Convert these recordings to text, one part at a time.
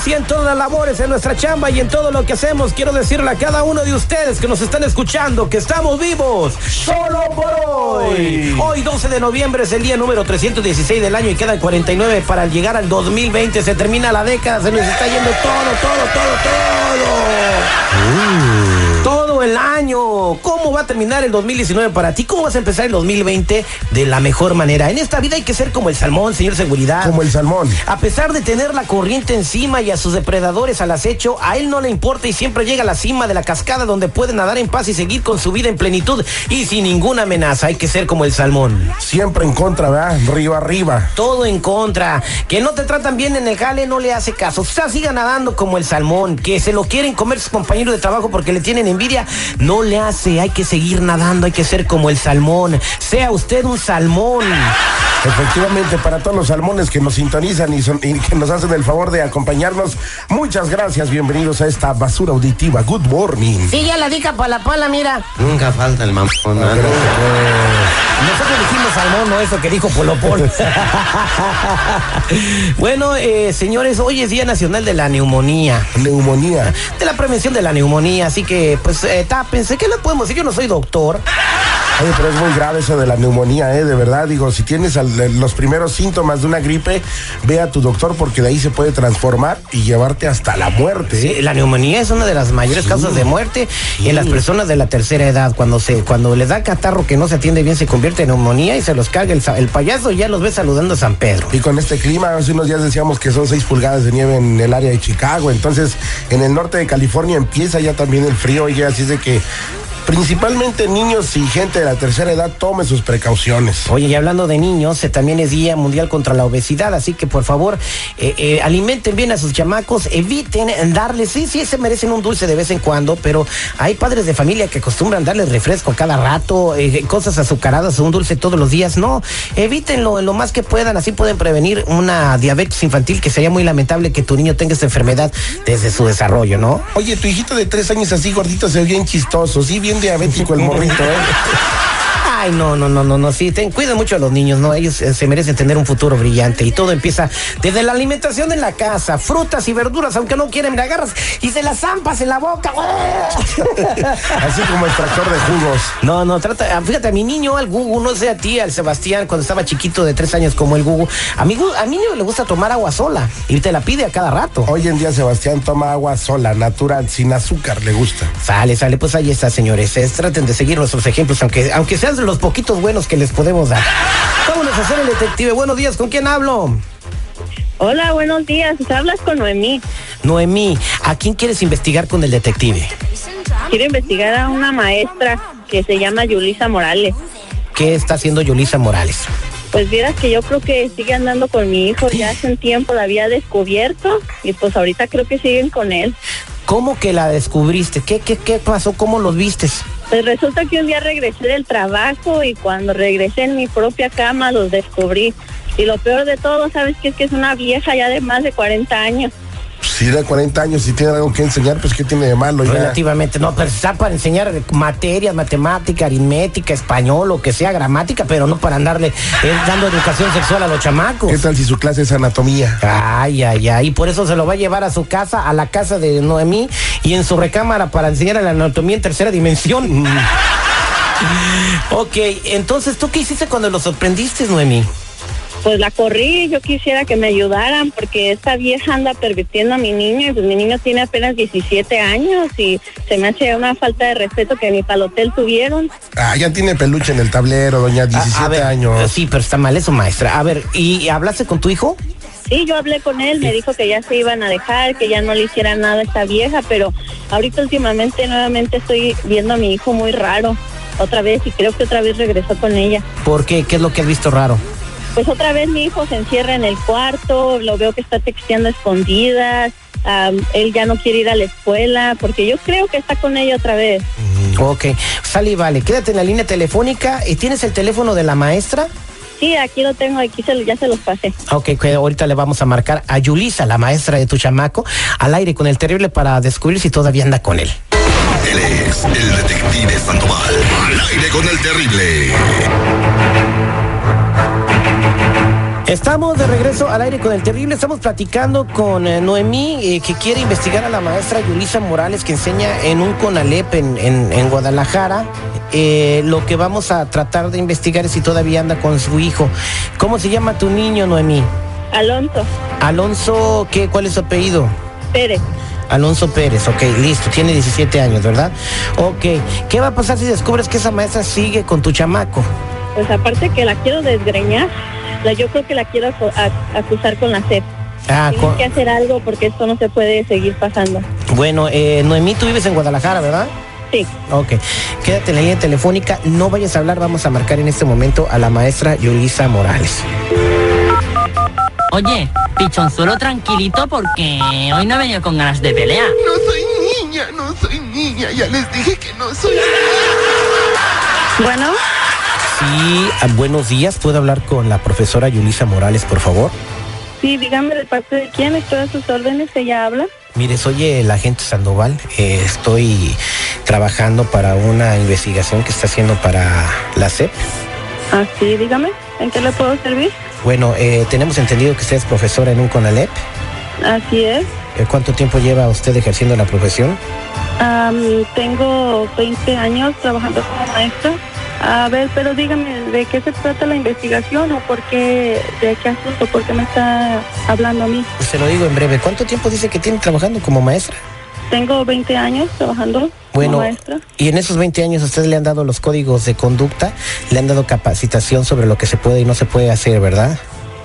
Puesta en Dios y en todas las labores, en nuestra chamba y en todo lo que hacemos, quiero decirle a cada uno de ustedes que nos están escuchando que estamos vivos solo por hoy. Hoy, 12 de noviembre, es el día número 316 del año y quedan 49 para llegar al 2020. Se termina la década, se nos está yendo todo, todo, todo, todo. El año. ¿Cómo va a terminar el 2019 para ti? ¿Cómo vas a empezar el 2020 de la mejor manera? En esta vida hay que ser como el salmón, señor seguridad. Como el salmón. A pesar de tener la corriente encima y a sus depredadores al acecho, a él no le importa y siempre llega a la cima de la cascada donde puede nadar en paz y seguir con su vida en plenitud y sin ninguna amenaza. Hay que ser como el salmón. Siempre en contra, ¿verdad? Río arriba. Todo en contra. Que no te tratan bien en el jale no le hace caso. O sea, siga nadando como el salmón. Que se lo quieren comer sus compañeros de trabajo porque le tienen envidia. No le hace. Hay que seguir nadando. Hay que ser como el salmón. Sea usted un salmón. Efectivamente, para todos los salmones que nos sintonizan y, son- y que nos hacen el favor de acompañarnos, muchas gracias. Bienvenidos a esta basura auditiva. Good morning. Sí, ya la dica para la pala, mira. Nunca falta el mamón. ¿no? Nosotros dijimos salmón, no eso que dijo Polopol. bueno, eh, señores, hoy es Día Nacional de la Neumonía. Neumonía. De la prevención de la neumonía, así que, pues, eh, tápense. ¿Qué le podemos decir? Yo no soy doctor. Oye, pero es muy grave eso de la neumonía, ¿eh? De verdad, digo, si tienes al- los primeros síntomas de una gripe, ve a tu doctor porque de ahí se puede transformar y llevarte hasta la muerte. ¿eh? Sí, la neumonía es una de las mayores causas de muerte en las personas de la tercera edad. Cuando se, cuando les da catarro que no se atiende bien, se convierte en neumonía y se los carga el, el payaso y ya los ve saludando a San Pedro. Y con este clima, hace unos días decíamos que son 6 pulgadas de nieve en el área de Chicago. Entonces, en el norte de California empieza ya también el frío. Oye, así es de que principalmente niños y gente de la tercera edad tome sus precauciones. Oye, y hablando de niños, eh, también es Día Mundial contra la Obesidad, así que por favor, eh, eh, alimenten bien a sus chamacos, eviten darles, sí, sí, se merecen un dulce de vez en cuando, pero hay padres de familia que acostumbran darles refresco cada rato, eh, cosas azucaradas, un dulce todos los días, no, evítenlo en lo más que puedan, así pueden prevenir una diabetes infantil, que sería muy lamentable que tu niño tenga esta enfermedad desde su desarrollo, ¿no? Oye, tu hijito de tres años así gordito se ve bien chistoso, sí, bien diabético el morrito, ¿eh? Ay, no, no, no, no, no, sí, ten, cuiden mucho a los niños, ¿no? Ellos eh, se merecen tener un futuro brillante y todo empieza desde la alimentación en la casa, frutas y verduras, aunque no quieren, me agarras y se las zampas en la boca. Así como extractor de jugos. No, no, trata, ah, fíjate, a mi niño, al Gugu, no sé a ti, al Sebastián, cuando estaba chiquito de tres años como el Gugu, a mi, a mi niño le gusta tomar agua sola y te la pide a cada rato. Hoy en día Sebastián toma agua sola, natural, sin azúcar, le gusta. Sale, sale, pues ahí está, señores. Es- traten de seguir nuestros ejemplos, aunque, aunque sean de los poquitos buenos que les podemos dar. Vámonos a hacer el detective. Buenos días, ¿con quién hablo? Hola, buenos días. Hablas con Noemí. Noemí, ¿a quién quieres investigar con el detective? Quiero investigar a una maestra que se llama Yulisa Morales. ¿Qué está haciendo Yulisa Morales? Pues vieras que yo creo que sigue andando con mi hijo. Ya hace un tiempo la había descubierto y pues ahorita creo que siguen con él. ¿Cómo que la descubriste? ¿Qué, qué, qué pasó? ¿Cómo los vistes? Pues resulta que un día regresé del trabajo y cuando regresé en mi propia cama los descubrí. Y lo peor de todo, ¿sabes qué? Es que es una vieja ya de más de 40 años. Si de 40 años y tiene algo que enseñar, pues ¿qué tiene de malo? Ya? Relativamente, no, pero está para enseñar materias, matemática, aritmética, español, lo que sea, gramática, pero no para andarle eh, dando educación sexual a los chamacos. ¿Qué tal si su clase es anatomía? Ay, ay, ay, y por eso se lo va a llevar a su casa, a la casa de Noemí, y en su recámara para enseñar la anatomía en tercera dimensión. ok, entonces, ¿tú qué hiciste cuando lo sorprendiste, Noemí? Pues la corrí, yo quisiera que me ayudaran porque esta vieja anda pervirtiendo a mi niño y pues mi niño tiene apenas 17 años y se me hace una falta de respeto que ni para el hotel tuvieron. Ah, ya tiene peluche en el tablero, doña, 17 A- a ver, años. Sí, pero está mal eso, maestra. A ver, ¿y hablaste con tu hijo? Sí, yo hablé con él, me dijo que ya se iban a dejar, que ya no le hiciera nada a esta vieja, pero ahorita últimamente nuevamente estoy viendo a mi hijo muy raro, otra vez, y creo que otra vez regresó con ella. ¿Por qué? ¿Qué es lo que has visto raro? Pues otra vez mi hijo se encierra en el cuarto, lo veo que está texteando a escondidas, él ya no quiere ir a la escuela, porque yo creo que está con ella otra vez. Ok, sale y vale, quédate en la línea telefónica. ¿Y tienes el teléfono de la maestra? Sí, aquí lo tengo, aquí se, lo- ya se los pasé. Ok, ahorita le vamos a marcar a Yulisa, la maestra de tu chamaco, al aire con el terrible para descubrir si todavía anda con él. Él es el detective Sandoval. Al aire con el terrible. Estamos de regreso al aire con el terrible. Estamos platicando con eh, Noemí, eh, que quiere investigar a la maestra Yulisa Morales, que enseña en un CONALEP en, en- en Guadalajara. Eh, lo que vamos a tratar de investigar es si todavía anda con su hijo. ¿Cómo se llama tu niño, Noemí? Alonso Alonso, ¿qué? ¿Cuál es su apellido? Pérez. Alonso Pérez, ok, listo, tiene 17 años, ¿verdad? Ok, ¿qué va a pasar si descubres que esa maestra sigue con tu chamaco? Pues aparte que la quiero desgreñar, la, yo creo que la quiero acusar con la SEP. Ah, Tienen con- que hacer algo porque esto no se puede seguir pasando. bueno, eh, Noemí, tú vives en Guadalajara, ¿verdad? Sí. Ok, quédate en la línea telefónica, no vayas a hablar, vamos a marcar en este momento a la maestra Yulisa Morales. Oye, pichonzuelo tranquilito porque hoy no he venido con ganas de pelea. No soy niña, no soy niña. Ya les dije que no soy Bueno, Sí, ah, buenos días, ¿puedo hablar con la profesora Yulisa Morales, por favor? sí, dígame de parte de quién, estoy a sus órdenes, ella habla. Mire, soy el agente Sandoval. eh, estoy trabajando para una investigación que está haciendo para la CEP. Ah, sí, dígame, ¿en qué le puedo servir? Bueno, eh, tenemos entendido que usted es profesora en un CONALEP. Así es. Eh, ¿Cuánto tiempo lleva usted ejerciendo la profesión? Am, tengo 20 años trabajando como maestra. A ver, pero dígame, ¿de qué se trata la investigación o por qué, de qué asunto, por qué me está hablando a mí? Se lo digo en breve. ¿Cuánto tiempo dice que tiene trabajando como maestra? Tengo 20 años trabajando Bueno, como maestra. y en esos 20 años ustedes le han dado los códigos de conducta, le han dado capacitación sobre lo que se puede y no se puede hacer, ¿verdad?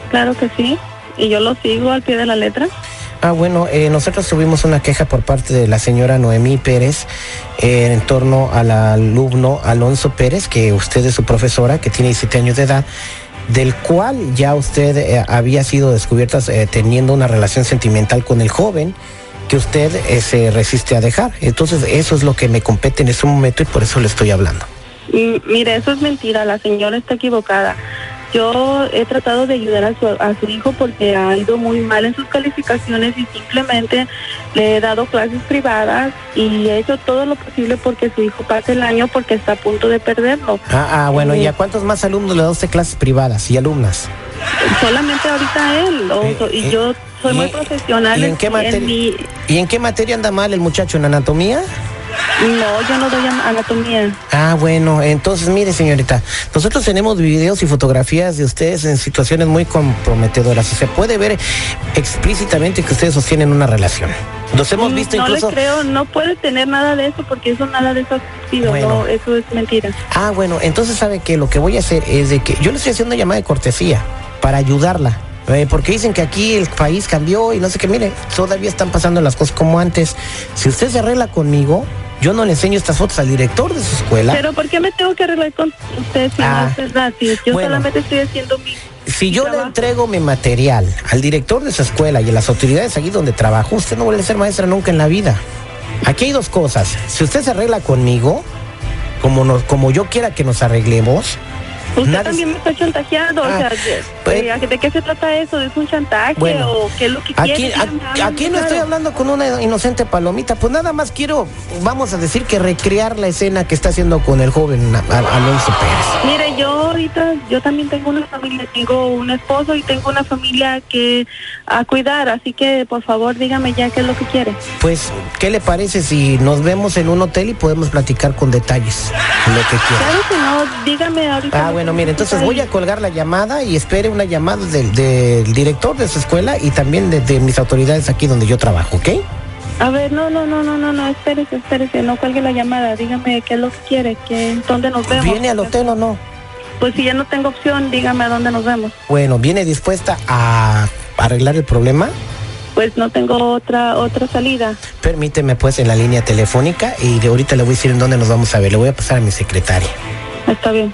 Claro que sí. Y yo lo sigo al pie de la letra. Ah, bueno, eh, nosotros tuvimos una queja por parte de la señora Noemí Pérez eh, en torno al alumno Alonso Pérez, que usted es su profesora, que tiene 17 años de edad, del cual ya usted eh, había sido descubierta teniendo una relación sentimental con el joven que usted se resiste a dejar. Entonces, eso es lo que me compete en este momento y por eso le estoy hablando. Mm, Mire, eso es mentira, la señora está equivocada. Yo he tratado de ayudar a su, a su hijo porque ha ido muy mal en sus calificaciones y simplemente le he dado clases privadas y he hecho todo lo posible porque su hijo pase el año porque está a punto de perderlo. Ah, ah bueno, ¿y Eh, a cuántos más alumnos le da usted clases privadas y alumnas? Solamente ahorita él, o- Eh, y eh, yo soy ¿y- muy profesional ¿Y en qué, mi- ¿Y en qué materia anda mal el muchacho? ¿En anatomía? No, yo no doy an- anatomía. Ah, bueno, entonces mire señorita, nosotros tenemos videos y fotografías de ustedes en situaciones muy comprometedoras se puede ver explícitamente que ustedes sostienen una relación. Los hemos Mm, visto no incluso... le creo, no puede tener nada de eso porque eso nada de eso ha existido, Bueno. no, eso es mentira. Ah, bueno, entonces sabe que lo que voy a hacer es de que yo le estoy haciendo una llamada de cortesía para ayudarla. eh, porque dicen que aquí el país cambió y no sé qué, mire, todavía están pasando las cosas como antes. Si usted se arregla conmigo, yo no le enseño estas fotos al director de su escuela. Pero ¿por qué me tengo que arreglar con usted si Ah, no es verdad? Si yo bueno. solamente estoy haciendo mi... Si mi yo le trabajo. entrego mi material al director de su escuela y a las autoridades aquí donde trabajo, usted no vuelve a ser maestra nunca en la vida. Aquí hay dos cosas. Si usted se arregla conmigo, como, nos, como yo quiera que nos arreglemos, Usted nadie- también me está chantajeando, Ah, o sea, de, pues- de- ¿de qué se trata eso? ¿Es un chantaje Bueno, o qué es lo que Aquí, quiere? a- Dígame, háblame aquí no claro. estoy hablando con una inocente palomita, pues nada más quiero, vamos a decir que recrear la escena que está haciendo con el joven Alonso Pérez. Mire, yo ahorita, yo también tengo una familia, tengo un esposo y tengo una familia que a cuidar, así que por favor dígame ya qué es lo que quiere. Pues, ¿qué le parece si nos vemos en un hotel y podemos platicar con detalles lo que quiera? Claro que no, dígame ahorita. Ah, lo bueno, mire, entonces voy a colgar la llamada y espere una llamada del, del director de su escuela y también de, de mis autoridades aquí donde yo trabajo, ¿ok? A ver, no, no, no, no, no, no, espérese, espérese, no cuelgue la llamada, dígame qué es lo que quiere, que, dónde nos vemos. ¿Viene al hotel o no? Pues si ya no tengo opción, dígame a dónde nos vemos. Bueno, ¿viene dispuesta a arreglar el problema? Pues no tengo otra otra salida. Permíteme pues en la línea telefónica y de ahorita le voy a decir en dónde nos vamos a ver. Le voy a pasar a mi secretaria. Está bien.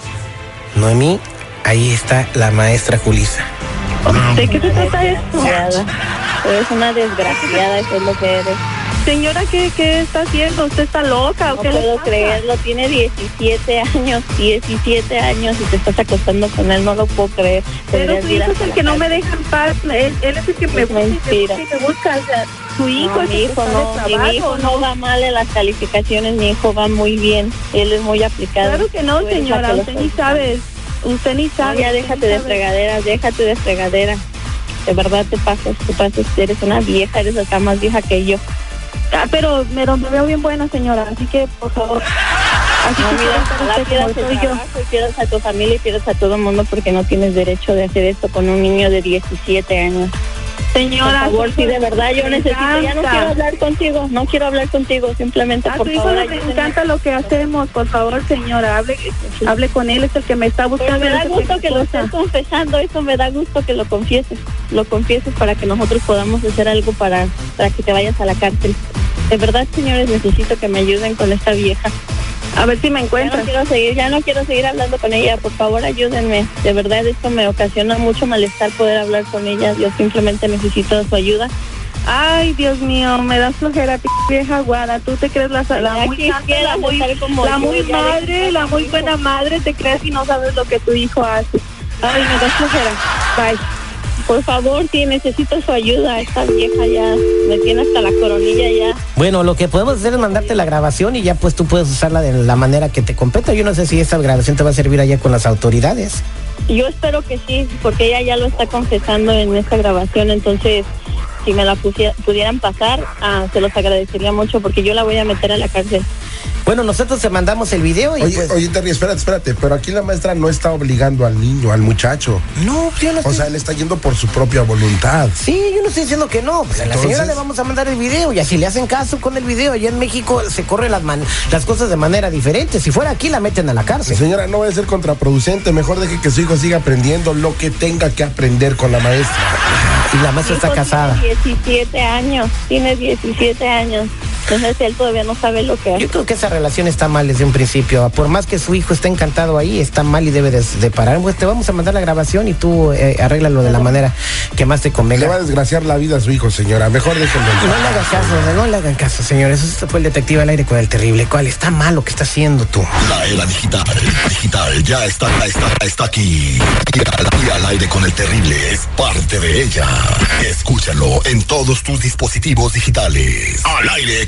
Noemí, ahí está la maestra Julisa. ¿De qué se trata esto? Eres una desgraciada, eso es lo que eres. Señora, ¿qué, qué está haciendo? ¿Usted está loca o No qué puedo pasa? creerlo, tiene 17 años, 17 años y te estás acostando con él, no lo puedo creer. Pero su hijo es el que no me deja en paz. Él, él es el que me Es busca mentira. y me busca. O sea, su hijo No, es mi hijo no, y mi hijo no va mal en las calificaciones, mi hijo va muy bien, él es muy aplicado. Claro que no, señora. Usted ni sabe. Usted ni No, sabe. ya déjate de sabe. fregaderas, déjate de fregadera. De verdad te pasas, te pasas, eres una vieja, eres acá más vieja que yo. Ah, pero, pero me veo bien buena, señora. Así que, por favor. Así No, que mira, ojalá trabajo y pierdas a tu familia y pierdas a todo el mundo porque no tienes derecho de hacer esto con un niño de 17 años. Señora, por favor, sí, de verdad, yo necesito, ya no quiero hablar contigo, no quiero hablar contigo, simplemente A por tu hijo favor. le encanta lo que hacemos. Por favor, señora, hable, hable con él. Es el que me está buscando. me da gusto que lo estés confesando, eso me da gusto que lo confieses, lo confieses para que nosotros podamos hacer algo para, para que te vayas a la cárcel. De verdad, señores, necesito que me ayuden con esta vieja. A ver si me Ya no quiero seguir, ya no quiero seguir hablando con ella, por favor ayúdenme. De verdad esto me ocasiona mucho malestar poder hablar con ella. Yo simplemente necesito su ayuda. Ay, Dios mío, me das flojera, p vieja guada. Tú te crees la, la muy santa, la muy, como la yo, muy madre, la muy buena madre. Te crees y no sabes lo que tu hijo hace. Ay, me das flojera. Bye. Por favor, sí, necesito su ayuda. Esta vieja ya me tiene hasta la coronilla ya. Bueno, lo que podemos hacer es mandarte la grabación y ya pues tú puedes usarla de la manera que te competa. Yo no sé si esta grabación te va a servir allá con las autoridades. Yo espero que sí, porque ella ya lo está confesando en esta grabación, entonces si me la pudieran pasar, ah, se los agradecería mucho porque yo la voy a meter a la cárcel. Bueno, nosotros te mandamos el video y Oye, pues... oye, Terry, espérate, espérate, pero aquí la maestra no está obligando al niño, al muchacho. No, yo no O estoy... sea, él está yendo por su propia voluntad. Sí, yo no estoy diciendo que no. Pues a la señora le vamos a mandar el video y así le hacen caso con el video. Allá en México se corren las, man- las cosas de manera diferente. Si fuera aquí la meten a la cárcel. Señora, no vaya a ser contraproducente. Mejor deje que su hijo siga aprendiendo lo que tenga que aprender con la maestra. Y la maestra está Mi hijo casada. Tiene 17 años, tiene 17 años. Entonces él todavía no sabe lo que hace. Yo creo que esa relación está mal desde un principio. Por más que su hijo esté encantado ahí, está mal y debe de, de parar. Pues te vamos a mandar la grabación y tú eh, arréglalo de la manera que más te Le va a convenga. desgraciar la vida a su hijo, señora. Mejor déjenlo. en No le hagas caso, no le hagan caso, señores. Eso fue el detective al aire con el terrible. ¿Cuál? Está mal lo que está haciendo tú. La era digital, digital, ya está, está, está aquí. Y al, y al aire con el terrible es parte de ella. Escúchalo en todos tus dispositivos digitales. Al aire